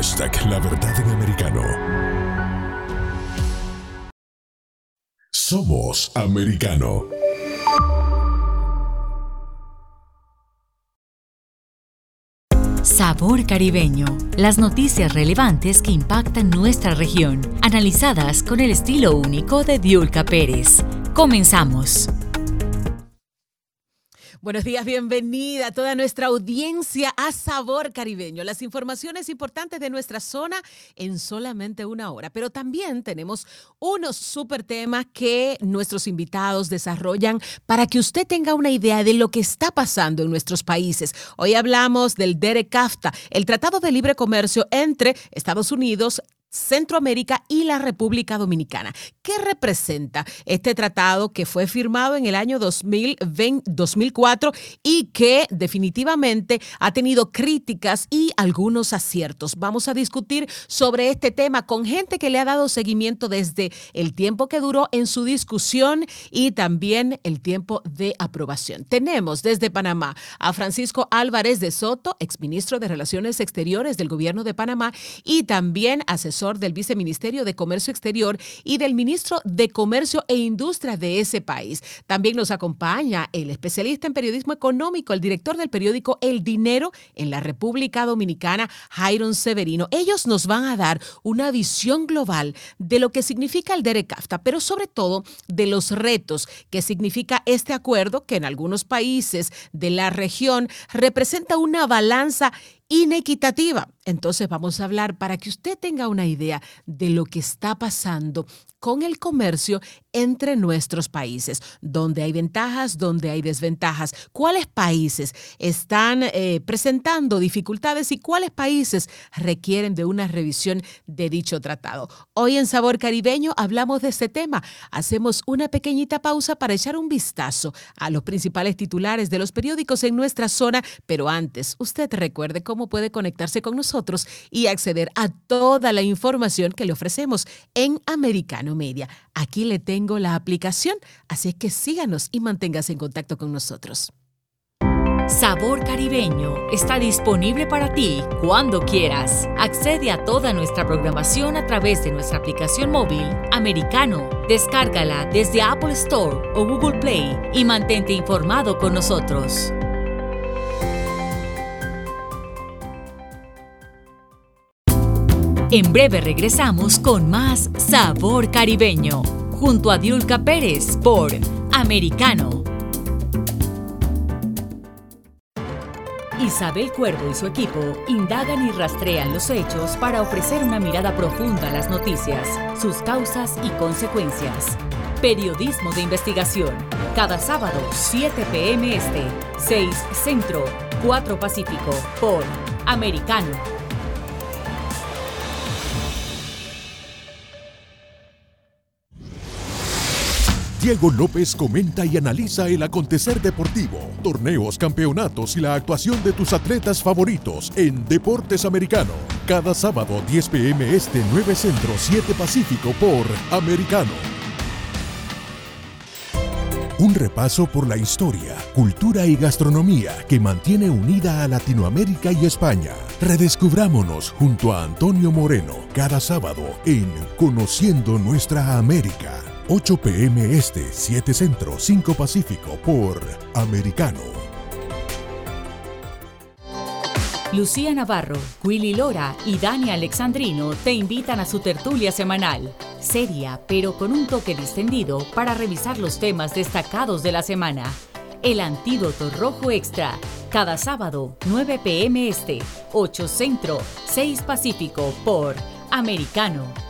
Hashtag La Verdad en Americano. Somos Americano. Sabor Caribeño. Las noticias relevantes que impactan nuestra región, analizadas con el estilo único de Diulca Pérez. Comenzamos. Buenos días, bienvenida a toda nuestra audiencia a Sabor Caribeño. Las informaciones importantes de nuestra zona en solamente una hora. Pero también tenemos unos super temas que nuestros invitados desarrollan para que usted tenga una idea de lo que está pasando en nuestros países. Hoy hablamos del DERECAFTA, el Tratado de Libre Comercio entre Estados Unidos, Centroamérica y la República Dominicana. ¿Qué representa este tratado que fue firmado en el año 2004 y que definitivamente ha tenido críticas y algunos aciertos? Vamos a discutir sobre este tema con gente que le ha dado seguimiento desde el tiempo que duró en su discusión y también el tiempo de aprobación. Tenemos desde Panamá a Francisco Álvarez de Soto, exministro de Relaciones Exteriores del Gobierno de Panamá y también asesor del Viceministerio de Comercio Exterior y del Ministro de Comercio e Industria de ese país. También nos acompaña el especialista en periodismo económico, el director del periódico El Dinero en la República Dominicana, Jairon Severino. Ellos nos van a dar una visión global de lo que significa el DERECAFTA, pero sobre todo de los retos que significa este acuerdo que en algunos países de la región representa una balanza inequitativa. Entonces vamos a hablar para que usted tenga una idea de lo que está pasando con el comercio entre nuestros países, donde hay ventajas, donde hay desventajas, cuáles países están eh, presentando dificultades y cuáles países requieren de una revisión de dicho tratado. Hoy en Sabor Caribeño hablamos de este tema. Hacemos una pequeñita pausa para echar un vistazo a los principales titulares de los periódicos en nuestra zona, pero antes, usted recuerde cómo puede conectarse con nosotros y acceder a toda la información que le ofrecemos en Americano Media. Aquí le tengo la aplicación, así que síganos y manténgase en contacto con nosotros. Sabor Caribeño está disponible para ti cuando quieras. Accede a toda nuestra programación a través de nuestra aplicación móvil americano. Descárgala desde Apple Store o Google Play y mantente informado con nosotros. En breve regresamos con más Sabor Caribeño, junto a Diulca Pérez por Americano. Isabel Cuervo y su equipo indagan y rastrean los hechos para ofrecer una mirada profunda a las noticias, sus causas y consecuencias. Periodismo de investigación. Cada sábado, 7 p.m. Este, 6 Centro, 4 Pacífico, por Americano Diego López comenta y analiza el acontecer deportivo, torneos, campeonatos y la actuación de tus atletas favoritos en Deportes Americano. Cada sábado 10 pm este 9 Centro 7 Pacífico por Americano. Un repaso por la historia, cultura y gastronomía que mantiene unida a Latinoamérica y España. Redescubrámonos junto a Antonio Moreno cada sábado en Conociendo Nuestra América. 8 pm este, 7 centro, 5 pacífico por Americano. Lucía Navarro, Willy Lora y Dani Alexandrino te invitan a su tertulia semanal, seria pero con un toque distendido para revisar los temas destacados de la semana. El Antídoto Rojo Extra, cada sábado, 9 pm este, 8 centro, 6 pacífico por Americano.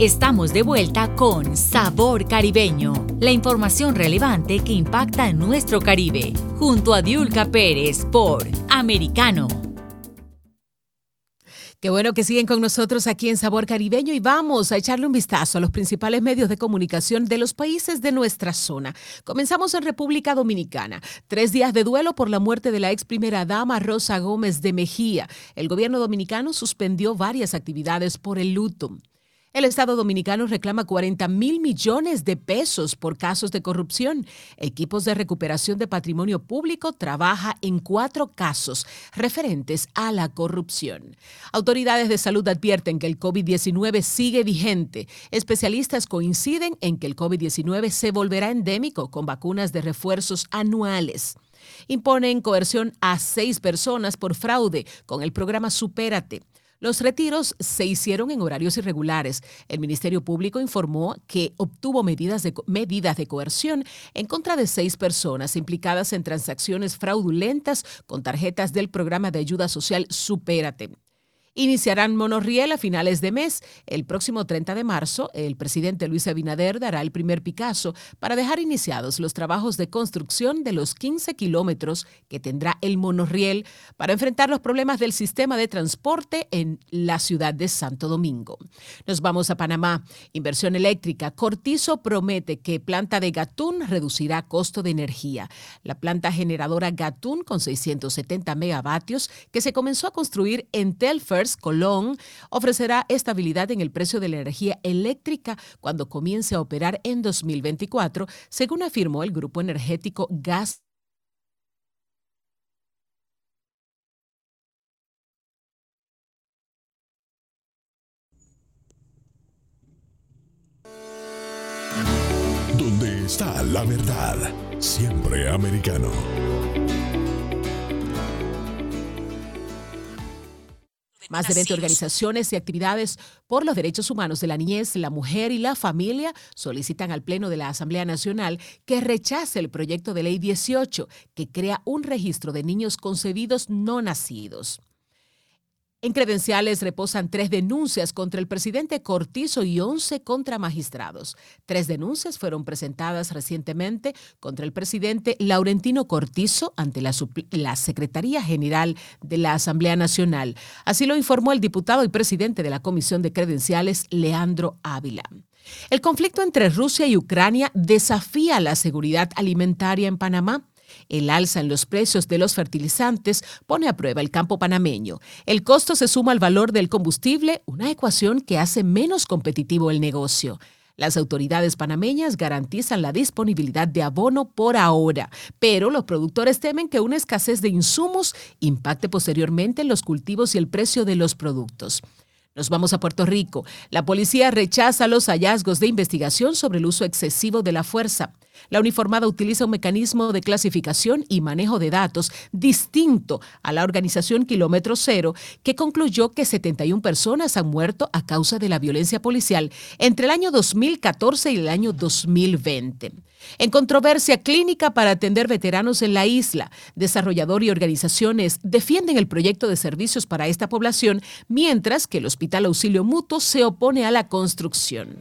Estamos de vuelta con Sabor Caribeño, la información relevante que impacta en nuestro Caribe, junto a Diulca Pérez por Americano. Qué bueno que siguen con nosotros aquí en Sabor Caribeño y vamos a echarle un vistazo a los principales medios de comunicación de los países de nuestra zona. Comenzamos en República Dominicana. Tres días de duelo por la muerte de la ex primera dama Rosa Gómez de Mejía. El gobierno dominicano suspendió varias actividades por el luto. El Estado dominicano reclama 40 mil millones de pesos por casos de corrupción. Equipos de recuperación de patrimonio público trabaja en cuatro casos referentes a la corrupción. Autoridades de salud advierten que el COVID-19 sigue vigente. Especialistas coinciden en que el COVID-19 se volverá endémico con vacunas de refuerzos anuales imponen coerción a seis personas por fraude con el programa Supérate. Los retiros se hicieron en horarios irregulares. El Ministerio Público informó que obtuvo medidas de, medidas de coerción en contra de seis personas implicadas en transacciones fraudulentas con tarjetas del programa de ayuda social Supérate. Iniciarán monorriel a finales de mes. El próximo 30 de marzo, el presidente Luis Abinader dará el primer Picasso para dejar iniciados los trabajos de construcción de los 15 kilómetros que tendrá el monorriel para enfrentar los problemas del sistema de transporte en la ciudad de Santo Domingo. Nos vamos a Panamá. Inversión eléctrica. Cortizo promete que planta de Gatún reducirá costo de energía. La planta generadora Gatún con 670 megavatios que se comenzó a construir en Telfers Colón ofrecerá estabilidad en el precio de la energía eléctrica cuando comience a operar en 2024, según afirmó el grupo energético Gas Donde está la verdad, siempre americano. Más de 20 organizaciones y actividades por los derechos humanos de la niñez, la mujer y la familia solicitan al Pleno de la Asamblea Nacional que rechace el proyecto de ley 18 que crea un registro de niños concebidos no nacidos. En credenciales reposan tres denuncias contra el presidente Cortizo y once contra magistrados. Tres denuncias fueron presentadas recientemente contra el presidente Laurentino Cortizo ante la, la, Secretaría General de la Asamblea Nacional. Así lo informó el diputado y presidente de la Comisión de Credenciales, Leandro Ávila. El conflicto entre Rusia y Ucrania desafía la seguridad alimentaria en Panamá. El alza en los precios de los fertilizantes pone a prueba el campo panameño. El costo se suma al valor del combustible, una ecuación que hace menos competitivo el negocio. Las autoridades panameñas garantizan la disponibilidad de abono por ahora, pero los productores temen que una escasez de insumos impacte posteriormente en los cultivos y el precio de los productos. Nos vamos a Puerto Rico. La policía rechaza los hallazgos de investigación sobre el uso excesivo de la fuerza. La uniformada utiliza un mecanismo de clasificación y manejo de datos distinto a la organización Kilómetro Cero, que concluyó que 71 personas han muerto a causa de la violencia policial entre el año 2014 y el año 2020. En controversia clínica para atender veteranos en la isla, desarrollador y organizaciones defienden el proyecto de servicios para esta población, mientras que el Hospital Auxilio Mutuo se opone a la construcción.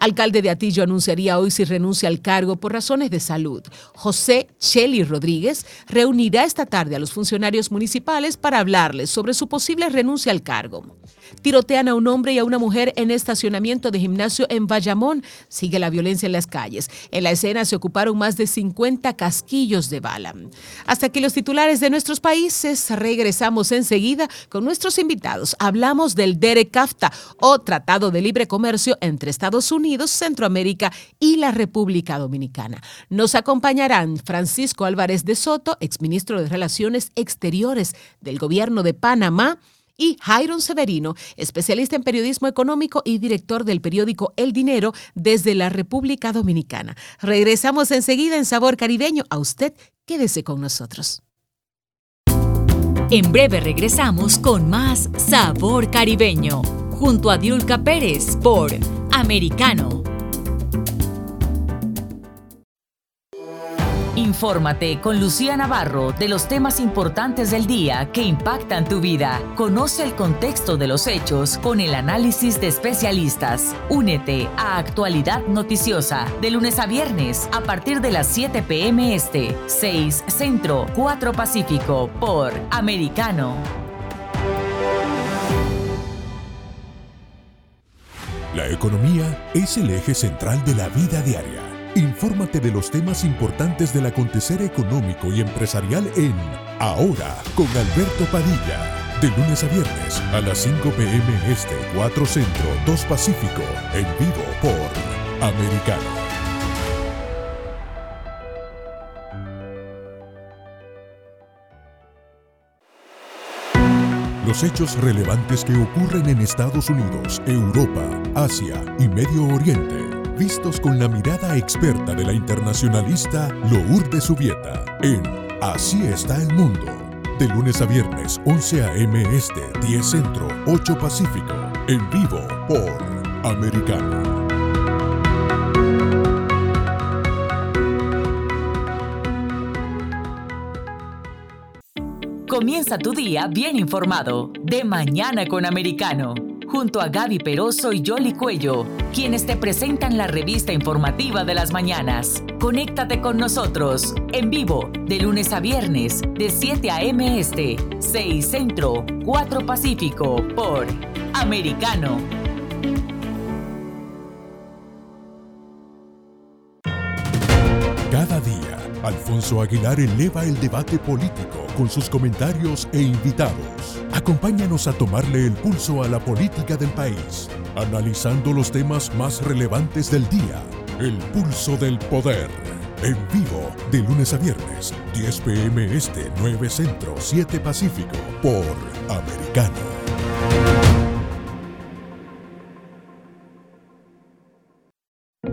Alcalde de Atillo anunciaría hoy si renuncia al cargo por razones de salud. José Cheli Rodríguez reunirá esta tarde a los funcionarios municipales para hablarles sobre su posible renuncia al cargo. Tirotean a un hombre y a una mujer en estacionamiento de gimnasio en Bayamón. Sigue la violencia en las calles. En la escena se ocuparon más de 50 casquillos de bala. Hasta aquí los titulares de nuestros países. Regresamos enseguida con nuestros invitados. Hablamos del DERECAFTA o Tratado de Libre Comercio entre Estados Unidos, Centroamérica y la República Dominicana. Nos acompañarán Francisco Álvarez de Soto, exministro de Relaciones Exteriores del Gobierno de Panamá, y Jairon Severino, especialista en periodismo económico y director del periódico El Dinero desde la República Dominicana. Regresamos enseguida en Sabor Caribeño. A usted, quédese con nosotros. En breve regresamos con más Sabor Caribeño, junto a Diulca Pérez por Americano Infórmate con Lucía Navarro de los temas importantes del día que impactan tu vida. Conoce el contexto de los hechos con el análisis de especialistas. Únete a Actualidad Noticiosa de lunes a viernes a partir de las 7 p.m. Este, 6 Centro, 4 Pacífico por Americano. La economía es el eje central de la vida diaria. Infórmate de los temas importantes del acontecer económico y empresarial en Ahora con Alberto Padilla. De lunes a viernes a las 5 pm este, 4 centro, 2 pacífico, en vivo por Americano. Los hechos relevantes que ocurren en Estados Unidos, Europa, Asia y Medio Oriente, vistos con la mirada experta de la internacionalista Lourdes Subieta, en Así está el mundo, de lunes a viernes, 11 a.m. Este, 10 Centro, 8 Pacífico, en vivo por Americano. Comienza tu día bien informado. De mañana con Americano. Junto a Gaby Peroso y Jolly Cuello, quienes te presentan la revista informativa de las mañanas. Conéctate con nosotros en vivo de lunes a viernes de 7 a.m. Este, 6 Centro, 4 Pacífico por Americano. Cada día Alfonso Aguilar eleva el debate político con sus comentarios e invitados. Acompáñanos a tomarle el pulso a la política del país, analizando los temas más relevantes del día. El pulso del poder. En vivo, de lunes a viernes, 10 pm este, 9 centro, 7 pacífico, por Americano.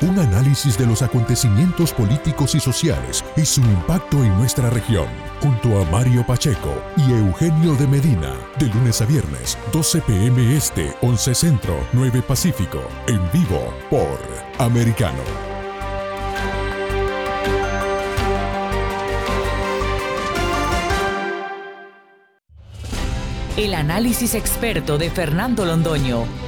Un análisis de los acontecimientos políticos y sociales y su impacto en nuestra región junto a Mario Pacheco y Eugenio de Medina, de lunes a viernes, 12 pm este, 11 centro, 9 pacífico, en vivo por Americano. El análisis experto de Fernando Londoño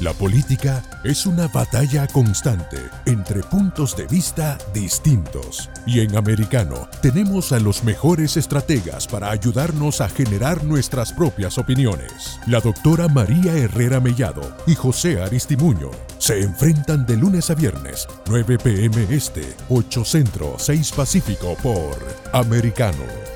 la política es una batalla constante entre puntos de vista distintos. Y en Americano tenemos a los mejores estrategas para ayudarnos a generar nuestras propias opiniones. La doctora María Herrera Mellado y José Aristimuño se enfrentan de lunes a viernes, 9 pm este, 8 centro, 6 pacífico por Americano.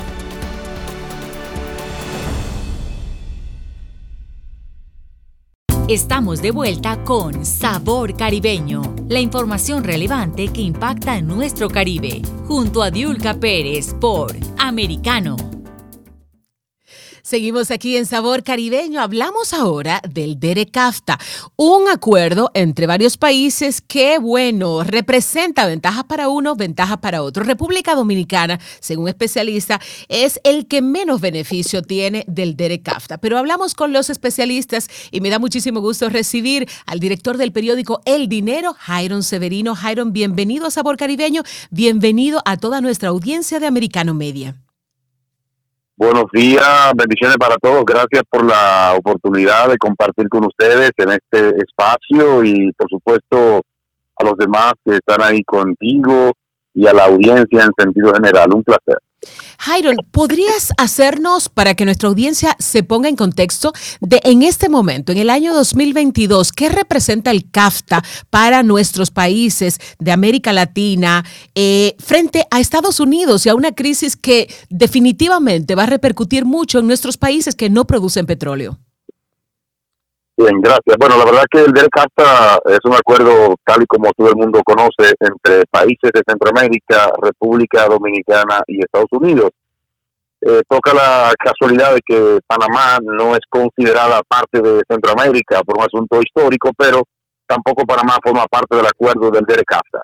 Estamos de vuelta con Sabor Caribeño, la información relevante que impacta en nuestro Caribe, junto a Diulca Pérez por Americano. Seguimos aquí en Sabor Caribeño. Hablamos ahora del DERECAFTA, un acuerdo entre varios países que, bueno, representa ventajas para uno, ventajas para otro. República Dominicana, según especialistas, es el que menos beneficio tiene del DERECAFTA. Pero hablamos con los especialistas y me da muchísimo gusto recibir al director del periódico El Dinero, Jairon Severino. Jairon, bienvenido a Sabor Caribeño, bienvenido a toda nuestra audiencia de Americano Media. Buenos días, bendiciones para todos. Gracias por la oportunidad de compartir con ustedes en este espacio y por supuesto a los demás que están ahí contigo y a la audiencia en sentido general. Un placer. Jairo, ¿podrías hacernos, para que nuestra audiencia se ponga en contexto, de en este momento, en el año 2022, qué representa el CAFTA para nuestros países de América Latina eh, frente a Estados Unidos y a una crisis que definitivamente va a repercutir mucho en nuestros países que no producen petróleo? Bien, gracias. Bueno, la verdad que el del es un acuerdo tal y como todo el mundo conoce entre países de Centroamérica, República Dominicana y Estados Unidos. Eh, toca la casualidad de que Panamá no es considerada parte de Centroamérica por un asunto histórico, pero tampoco Panamá forma parte del acuerdo del DERECAFTA.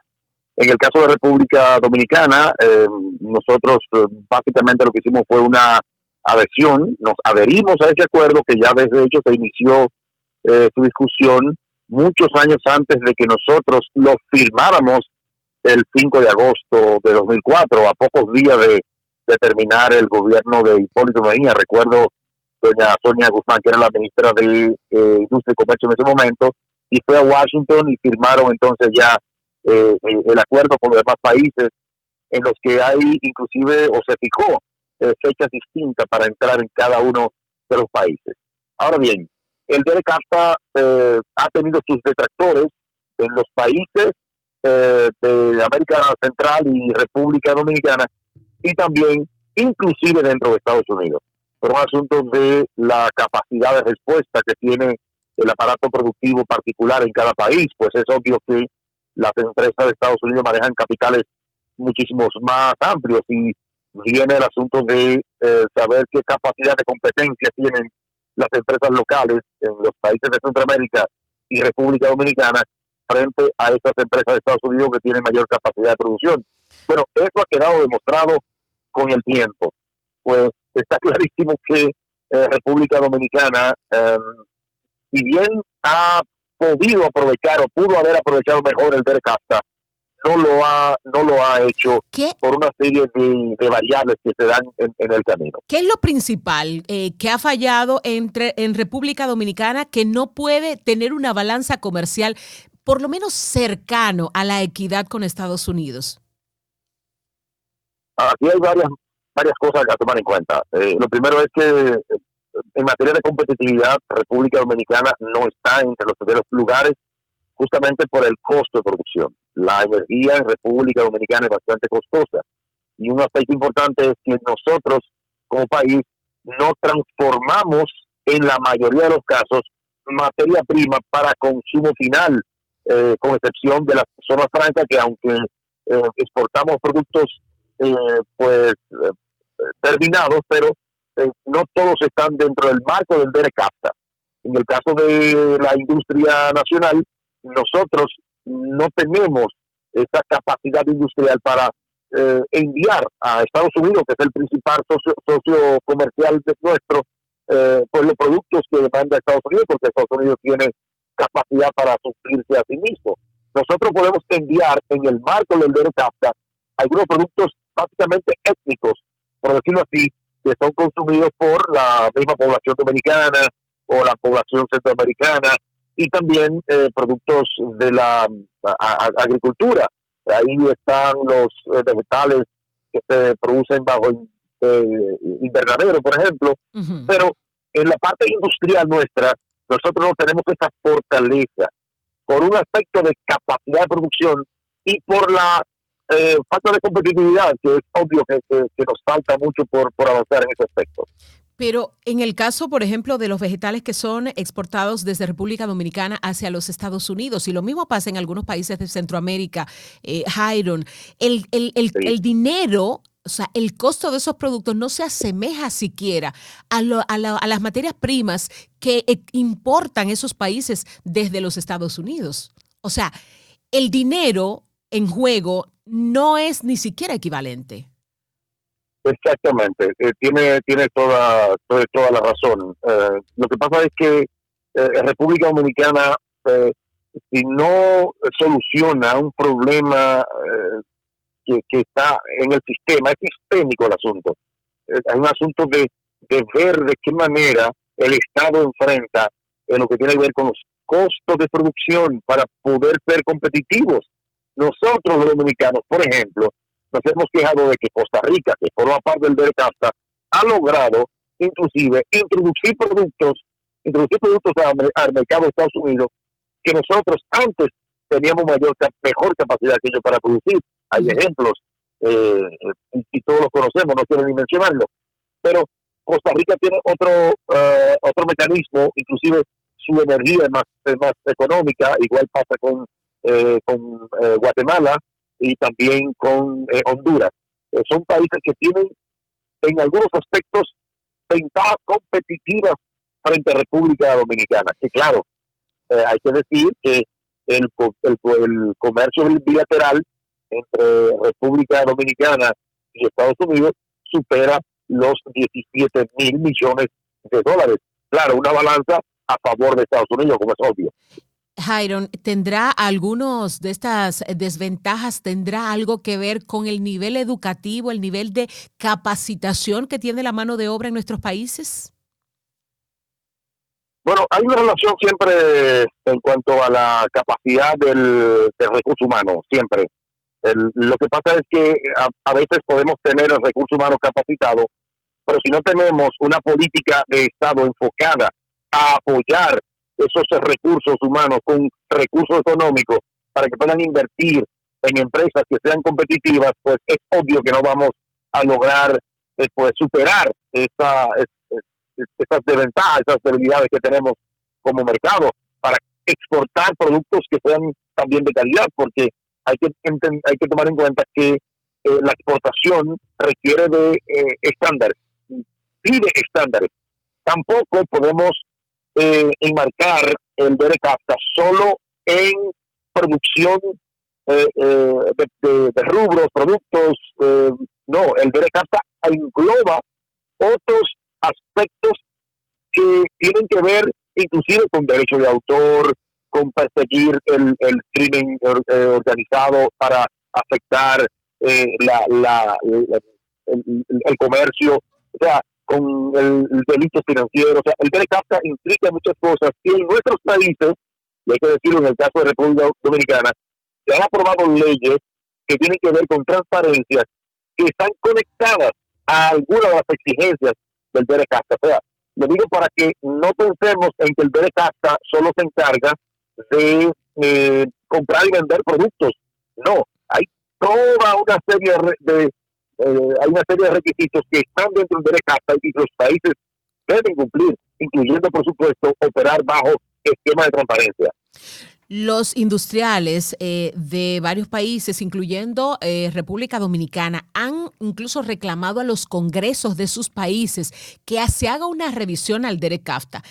En el caso de República Dominicana, eh, nosotros eh, básicamente lo que hicimos fue una adhesión, nos adherimos a ese acuerdo que ya desde hecho se inició eh, su discusión muchos años antes de que nosotros lo firmáramos el 5 de agosto de 2004, a pocos días de, terminar el gobierno de Hipólito Mejía. Recuerdo doña Sonia Guzmán, que era la ministra de eh, Industria y Comercio en ese momento, y fue a Washington y firmaron entonces ya eh, el acuerdo con los demás países en los que hay inclusive o se fijó fechas distintas para entrar en cada uno de los países. Ahora bien, el DRCAFTA eh, ha tenido sus detractores en los países eh, de América Central y República Dominicana y también inclusive dentro de Estados Unidos, por un asunto de la capacidad de respuesta que tiene el aparato productivo particular en cada país, pues es obvio que las empresas de Estados Unidos manejan capitales muchísimos más amplios y viene el asunto de eh, saber qué capacidad de competencia tienen las empresas locales en los países de Centroamérica y República Dominicana frente a estas empresas de Estados Unidos que tienen mayor capacidad de producción. Bueno, eso ha quedado demostrado con el tiempo. Pues está clarísimo que eh, República Dominicana, eh, si bien ha podido aprovechar o pudo haber aprovechado mejor el DERCAFTA, no lo ha no lo ha hecho por una serie de, variables que se dan en, el camino. ¿Qué es lo principal eh, que ha fallado entre en República Dominicana que no puede tener una balanza comercial por lo menos cercano a la equidad con Estados Unidos? Aquí hay varias varias cosas a tomar en cuenta. Eh, lo primero es que eh, en materia de competitividad, República Dominicana no está entre los primeros lugares justamente por el costo de producción. La energía en República Dominicana es bastante costosa y un aspecto importante es que nosotros como país no transformamos en la mayoría de los casos materia prima para consumo final, eh, con excepción de las zonas francas que aunque eh, exportamos productos eh, pues terminados, pero no todos están dentro del marco del DERECAFTA. En el caso de la industria nacional, nosotros no tenemos esa capacidad industrial para eh, enviar a Estados Unidos, que es el principal socio, comercial de nuestro, eh, pues los productos que demanda Estados Unidos, porque Estados Unidos tiene capacidad para suplirse a sí mismo. Nosotros podemos enviar en el marco del DERCAFTA algunos productos básicamente étnicos, por decirlo así, que son consumidos por la misma población dominicana o la población centroamericana y también eh, productos de la agricultura. Ahí están los eh, vegetales que se producen bajo eh, invernadero, por ejemplo. Pero en la parte industrial nuestra, nosotros no tenemos esa fortaleza por un aspecto de capacidad de producción y por la falta de competitividad, que es obvio que, nos falta mucho por, por avanzar en ese aspecto. Pero en el caso, por ejemplo, de los vegetales que son exportados desde República Dominicana hacia los Estados Unidos, y lo mismo pasa en algunos países de Centroamérica, eh, el, el, dinero o sea, el costo de esos productos no se asemeja siquiera a, a, las materias primas que eh, importan esos países desde los Estados Unidos. O sea, el dinero en juego no es ni siquiera equivalente. Exactamente, eh, tiene tiene toda, toda, la razón. Eh, lo que pasa es que eh, República Dominicana, si no soluciona un problema que, que, está en el sistema, es sistémico el asunto. Es un asunto de, de ver de qué manera el Estado enfrenta en lo que tiene que ver con los costos de producción para poder ser competitivos. Nosotros los dominicanos, por ejemplo, nos hemos quejado de que Costa Rica, que forma parte del DERCAFTA, ha logrado inclusive introducir productos, introducir productos al, mercado de Estados Unidos que nosotros antes teníamos mayor mejor capacidad que ellos para producir. Hay ejemplos eh, y, todos los conocemos, no quiero ni mencionarlo, pero Costa Rica tiene otro eh, otro mecanismo, inclusive su energía es más, más económica, igual pasa con, eh, con eh, Guatemala y también con Honduras. son países que tienen en algunos aspectos ventajas competitivas frente a República Dominicana. Que claro, hay que decir que el, el, el comercio bilateral entre República Dominicana y Estados Unidos supera los 17 mil millones de dólares. Claro, una balanza a favor de Estados Unidos, como es obvio. Jairon, ¿tendrá algunos de estas desventajas, tendrá algo que ver con el nivel educativo, el nivel de capacitación que tiene la mano de obra en nuestros países? Bueno, hay una relación siempre en cuanto a la capacidad del, recurso humano, siempre. lo que pasa es que a, veces podemos tener el recurso humano capacitado, pero si no tenemos una política de Estado enfocada a apoyar esos recursos humanos con recursos económicos para que puedan invertir en empresas que sean competitivas, pues es obvio que no vamos a lograr eh, pues, superar esa, esas desventajas, esas debilidades que tenemos como mercado para exportar productos que sean también de calidad, porque hay que, hay que tomar en cuenta que eh, la exportación requiere de eh, estándares, pide estándares. Tampoco podemos eh, enmarcar el DRCAFTA solo en producción eh, de, de, rubros, productos. no, el DRCAFTA engloba otros aspectos que tienen que ver inclusive con derecho de autor, con perseguir el, el crimen eh, organizado para afectar eh, la, la, el, comercio, o sea, con el, delito financiero. O sea, el DRCAFTA implica muchas cosas y en nuestros países, y hay que decirlo en el caso de República Dominicana, se han aprobado leyes que tienen que ver con transparencia, que están conectadas a algunas de las exigencias del DRCAFTA. O sea, lo digo para que no pensemos en que el DRCAFTA solo se encarga de eh, comprar y vender productos. No, hay toda una serie de, eh, hay una serie de requisitos que están dentro del DRCAFTA y los países deben cumplir, incluyendo, por supuesto, operar bajo esquema de transparencia. Los industriales eh, de varios países, incluyendo eh, República Dominicana, han incluso reclamado a los congresos de sus países que se haga una revisión al DERECAFTA.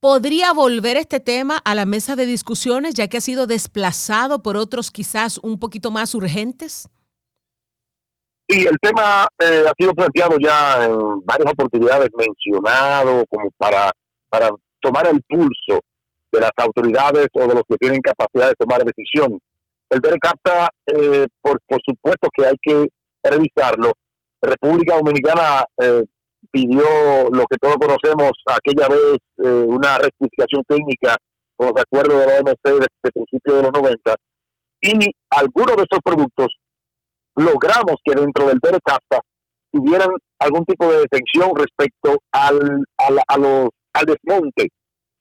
¿Podría volver este tema a la mesa de discusiones ya que ha sido desplazado por otros quizás un poquito más urgentes? Sí, el tema eh, ha sido planteado ya en varias oportunidades, mencionado como para, para tomar el pulso de las autoridades o de los que tienen capacidad de tomar decisión. El DERCAPTA, eh, por, por supuesto que hay que revisarlo. República Dominicana eh, pidió lo que todos conocemos aquella vez, eh, una rectificación técnica con los acuerdos de la OMC desde principios de los 90, y algunos de esos productos logramos que dentro del DERCAPTA tuvieran algún tipo de detención respecto al, al, a los, al desmonte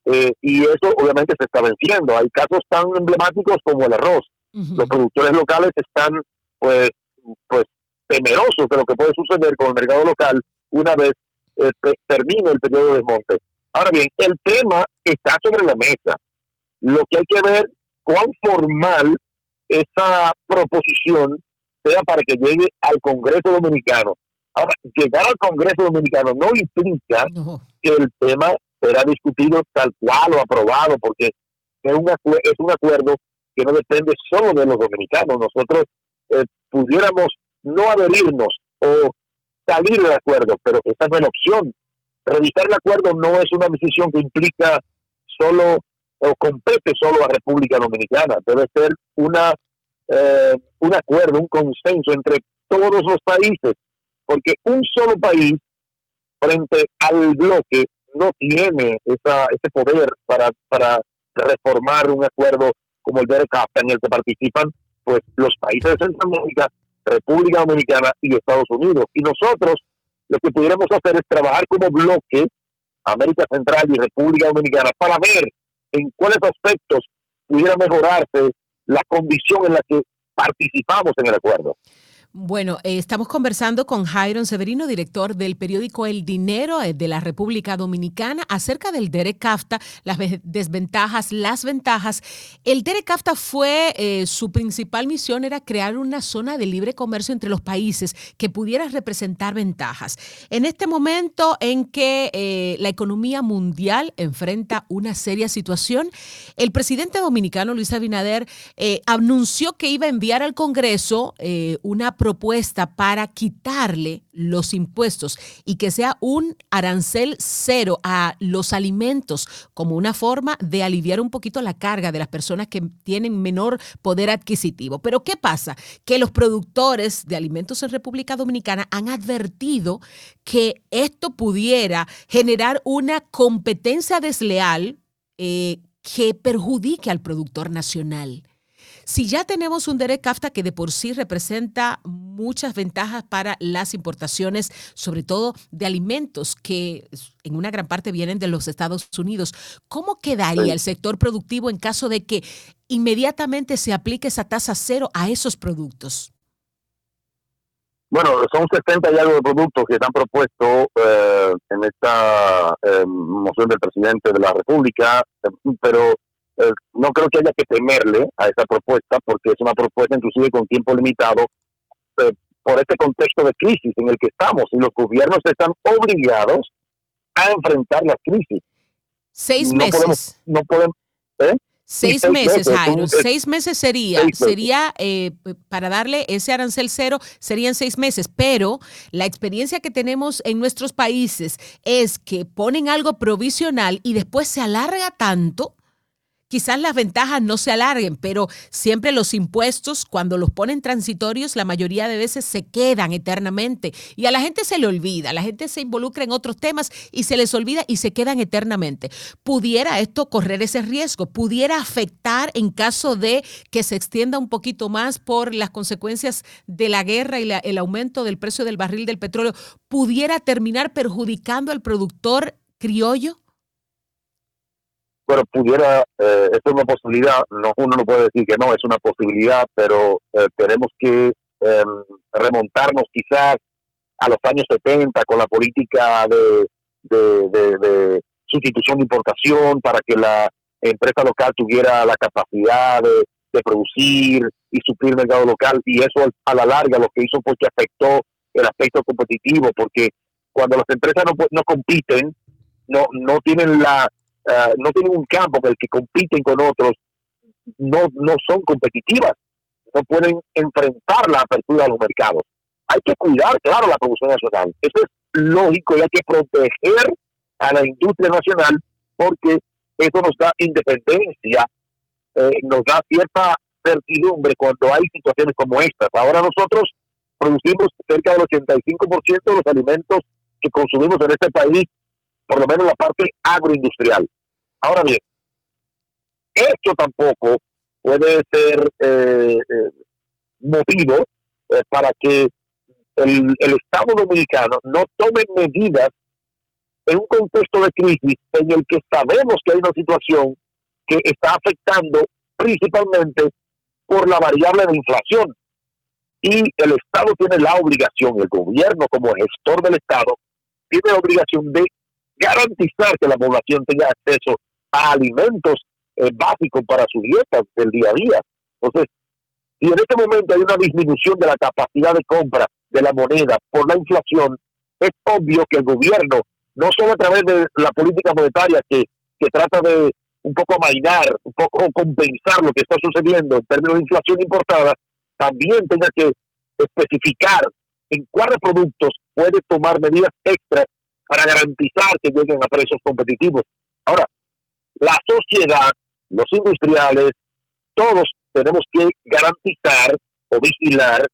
eh, y eso obviamente se está venciendo. Hay casos tan emblemáticos como el arroz. Los productores locales están pues, pues temerosos de lo que puede suceder con el mercado local una vez eh, termine el periodo de desmonte. Ahora bien, el tema está sobre la mesa. Lo que hay que ver cuán formal esa proposición sea para que llegue al Congreso Dominicano. Ahora, llegar al Congreso Dominicano no implica que el tema será discutido tal cual o aprobado, porque es un, es un acuerdo que no depende solo de los dominicanos. Nosotros eh, pudiéramos no adherirnos o salir del acuerdo, pero esa no es la opción. Revisar el acuerdo no es una decisión que implica solo o compete solo a República Dominicana. Debe ser una eh, un acuerdo, un consenso entre todos los países, porque un solo país frente al bloque no tiene esa, ese poder para, para reformar un acuerdo como el de CAFTA en el que participan pues los países de Centroamérica, República Dominicana y Estados Unidos. Y nosotros lo que pudiéramos hacer es trabajar como bloque América Central y República Dominicana para ver en cuáles aspectos pudiera mejorarse la condición en la que participamos en el acuerdo. Bueno, eh, estamos conversando con Jairon Severino, director del periódico El Dinero eh, de la República Dominicana, acerca del Derek CAFTA, las desventajas, las ventajas. El Derek CAFTA fue, eh, su principal misión era crear una zona de libre comercio entre los países que pudiera representar ventajas. En este momento en que la economía mundial enfrenta una seria situación, el presidente dominicano Luis Abinader anunció que iba a enviar al Congreso una propuesta para quitarle los impuestos y que sea un arancel cero a los alimentos como una forma de aliviar un poquito la carga de las personas que tienen menor poder adquisitivo. Pero ¿qué pasa? Que los productores de alimentos en República Dominicana han advertido que esto pudiera generar una competencia desleal eh, que perjudique al productor nacional. Si ya tenemos un Derek CAFTA que de por sí representa muchas ventajas para las importaciones, sobre todo de alimentos que en una gran parte vienen de los Estados Unidos, ¿cómo quedaría el sector productivo en caso de que inmediatamente se aplique esa tasa cero a esos productos? Bueno, son 60 y algo de productos que están propuestos eh, en esta eh, moción del presidente de la República, pero eh, no creo que haya que temerle a esa propuesta porque es una propuesta inclusive con tiempo limitado eh, por este contexto de crisis en el que estamos y los gobiernos están obligados a enfrentar la crisis. Seis meses. no podemos, ¿eh? Seis, meses, Jairo. Seis meses sería, sería para darle ese arancel cero, serían seis meses. Pero la experiencia que tenemos en nuestros países es que ponen algo provisional y después se alarga tanto quizás las ventajas no se alarguen, pero siempre los impuestos, cuando los ponen transitorios, la mayoría de veces se quedan eternamente. Y a la gente se le olvida, la gente se involucra en otros temas y se les olvida y se quedan eternamente. ¿Pudiera esto correr ese riesgo? ¿Pudiera afectar en caso de que se extienda un poquito más por las consecuencias de la guerra y el aumento del precio del barril del petróleo? ¿Pudiera terminar perjudicando al productor criollo? Pero pudiera, eh, esto es una posibilidad, no, uno no puede decir que no, es una posibilidad, pero eh, tenemos que em, remontarnos quizás a los años 70 con la política de, de, sustitución de importación para que la empresa local tuviera la capacidad de, producir y suplir mercado local. Y eso a la larga lo que hizo fue que afectó el aspecto competitivo porque cuando las empresas no, no compiten, no, no tienen la eh, no tienen un campo en el que compiten con otros, no, no son competitivas, no pueden enfrentar la apertura de los mercados. Hay que cuidar, claro, la producción nacional. Eso es lógico y hay que proteger a la industria nacional porque eso nos da independencia, eh, nos da cierta certidumbre cuando hay situaciones como estas. Ahora nosotros producimos cerca del 85% de los alimentos que consumimos en este país por lo menos la parte agroindustrial. Ahora bien, esto tampoco puede ser eh, eh, motivo eh, para que el, el Estado dominicano no tome medidas en un contexto de crisis en el que sabemos que hay una situación que está afectando principalmente por la variable de inflación. Y el Estado tiene la obligación, el gobierno como gestor del Estado, tiene la obligación de garantizar que la población tenga acceso a alimentos eh, básicos para su dieta del día a día. Entonces, si en este momento hay una disminución de la capacidad de compra de la moneda por la inflación, es obvio que el gobierno, no solo a través de la política monetaria que, que trata de un poco amainar, un poco compensar lo que está sucediendo en términos de inflación importada, también tenga que especificar en cuáles productos puede tomar medidas extras para garantizar que lleguen a precios competitivos. Ahora, la sociedad, los industriales, todos tenemos que garantizar o vigilar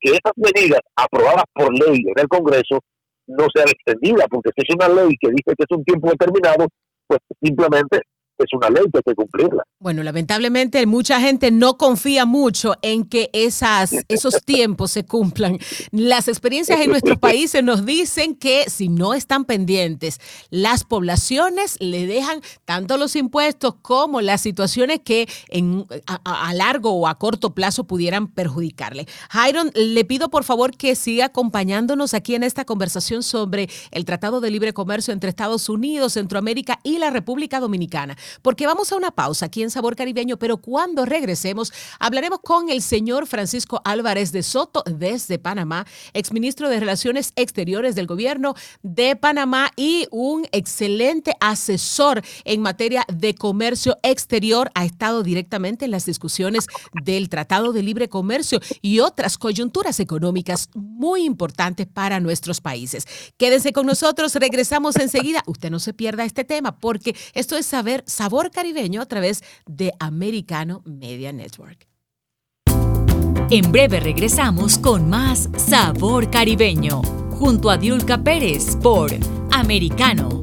que esas medidas aprobadas por ley en el Congreso no sean extendidas, porque si es una ley que dice que es un tiempo determinado, pues simplemente es una ley que hay que cumplirla. Bueno, lamentablemente mucha gente no confía mucho en que esas, esos tiempos se cumplan. Las experiencias en nuestros países nos dicen que si no están pendientes, las poblaciones le dejan tanto los impuestos como las situaciones que en, a, largo o a corto plazo pudieran perjudicarle. Jairon, le pido por favor que siga acompañándonos aquí en esta conversación sobre el Tratado de Libre Comercio entre Estados Unidos, Centroamérica y la República Dominicana porque vamos a una pausa aquí en Sabor Caribeño, pero cuando regresemos hablaremos con el señor Francisco Álvarez de Soto desde Panamá, exministro de Relaciones Exteriores del Gobierno de Panamá y un excelente asesor en materia de comercio exterior. Ha estado directamente en las discusiones del Tratado de Libre Comercio y otras coyunturas económicas muy importantes para nuestros países. Quédense con nosotros, regresamos enseguida. Usted no se pierda este tema porque esto es saber Sabor Caribeño a través de Americano Media Network. En breve regresamos con más Sabor Caribeño, junto a Diulca Pérez por Americano.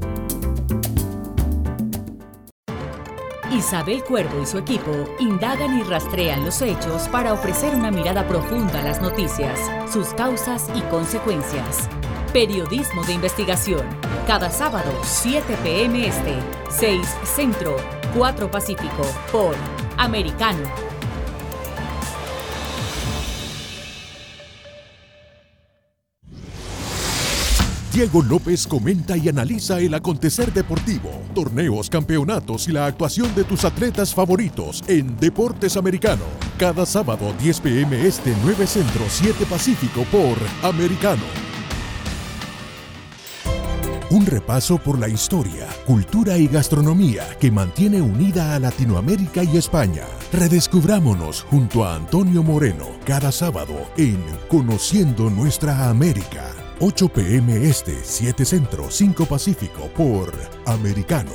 Isabel Cuervo y su equipo indagan y rastrean los hechos para ofrecer una mirada profunda a las noticias, sus causas y consecuencias. Periodismo de investigación. Cada sábado, 7 p.m. Este, 6 Centro, 4 Pacífico, por Americano. Diego López comenta y analiza el acontecer deportivo, torneos, campeonatos y la actuación de tus atletas favoritos en Deportes Americano. Cada sábado 10 pm este 9 Centro 7 Pacífico por Americano. Un repaso por la historia, cultura y gastronomía que mantiene unida a Latinoamérica y España. Redescubrámonos junto a Antonio Moreno cada sábado en Conociendo Nuestra América. 8 pm Este, 7 Centro, 5 Pacífico por Americano.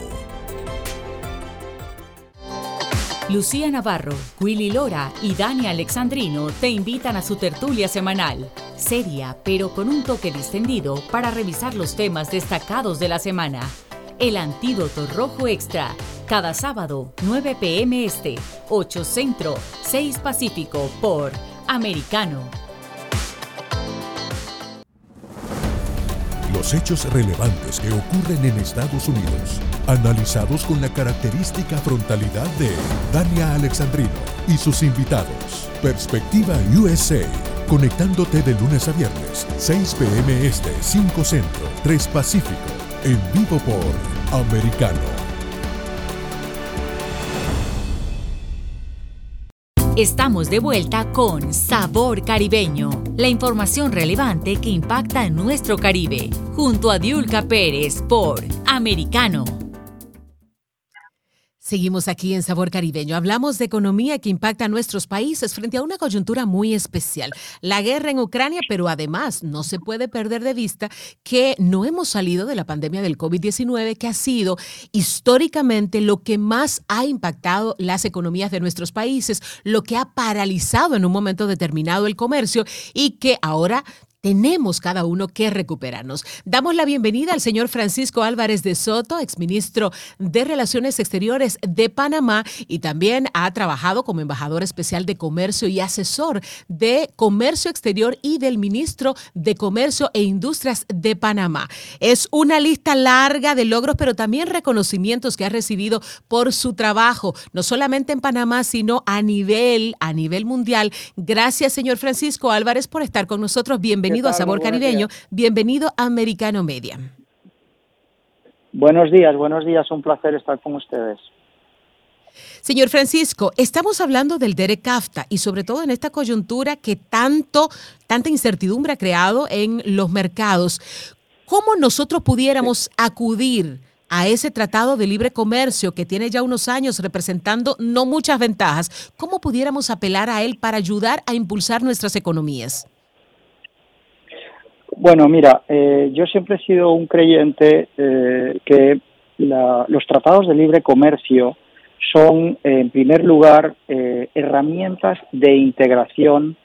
Lucía Navarro, Willy Lora y Dani Alexandrino te invitan a su tertulia semanal, seria pero con un toque distendido para revisar los temas destacados de la semana. El Antídoto Rojo Extra, cada sábado, 9 pm Este, 8 Centro, 6 Pacífico por Americano. Los hechos relevantes que ocurren en Estados Unidos, analizados con la característica frontalidad de Dania Alexandrino y sus invitados. Perspectiva USA, conectándote de lunes a viernes, 6 p.m. Este, 5 Centro, 3 Pacífico, en vivo por Americano. Estamos de vuelta con Sabor Caribeño, la información relevante que impacta en nuestro Caribe, junto a Diulca Pérez por Americano. Seguimos aquí en Sabor Caribeño. Hablamos de economía que impacta a nuestros países frente a una coyuntura muy especial, la guerra en Ucrania, pero además no se puede perder de vista que no hemos salido de la pandemia del COVID-19, que ha sido históricamente lo que más ha impactado las economías de nuestros países, lo que ha paralizado en un momento determinado el comercio y que ahora tenemos cada uno que recuperarnos. Damos la bienvenida al señor Francisco Álvarez de Soto, exministro de Relaciones Exteriores de Panamá y también ha trabajado como embajador especial de comercio y asesor de comercio exterior y del ministro de Comercio e Industrias de Panamá. Es una lista larga de logros, pero también reconocimientos que ha recibido por su trabajo, no solamente en Panamá, sino a nivel, a nivel mundial. Gracias, señor Francisco Álvarez, por estar con nosotros. Bienvenido bienvenido a Sabor Caribeño, bienvenido a Americano Media. Buenos días, buenos días, un placer estar con ustedes. Señor Francisco, estamos hablando del Derek CAFTA y sobre todo en esta coyuntura que tanto, tanta incertidumbre ha creado en los mercados. ¿Cómo nosotros pudiéramos acudir a ese tratado de libre comercio que tiene ya unos años representando no muchas ventajas? ¿Cómo pudiéramos apelar a él para ayudar a impulsar nuestras economías? Bueno, mira, eh, yo siempre he sido un creyente eh, que los tratados de libre comercio son, en primer lugar, eh, herramientas de integración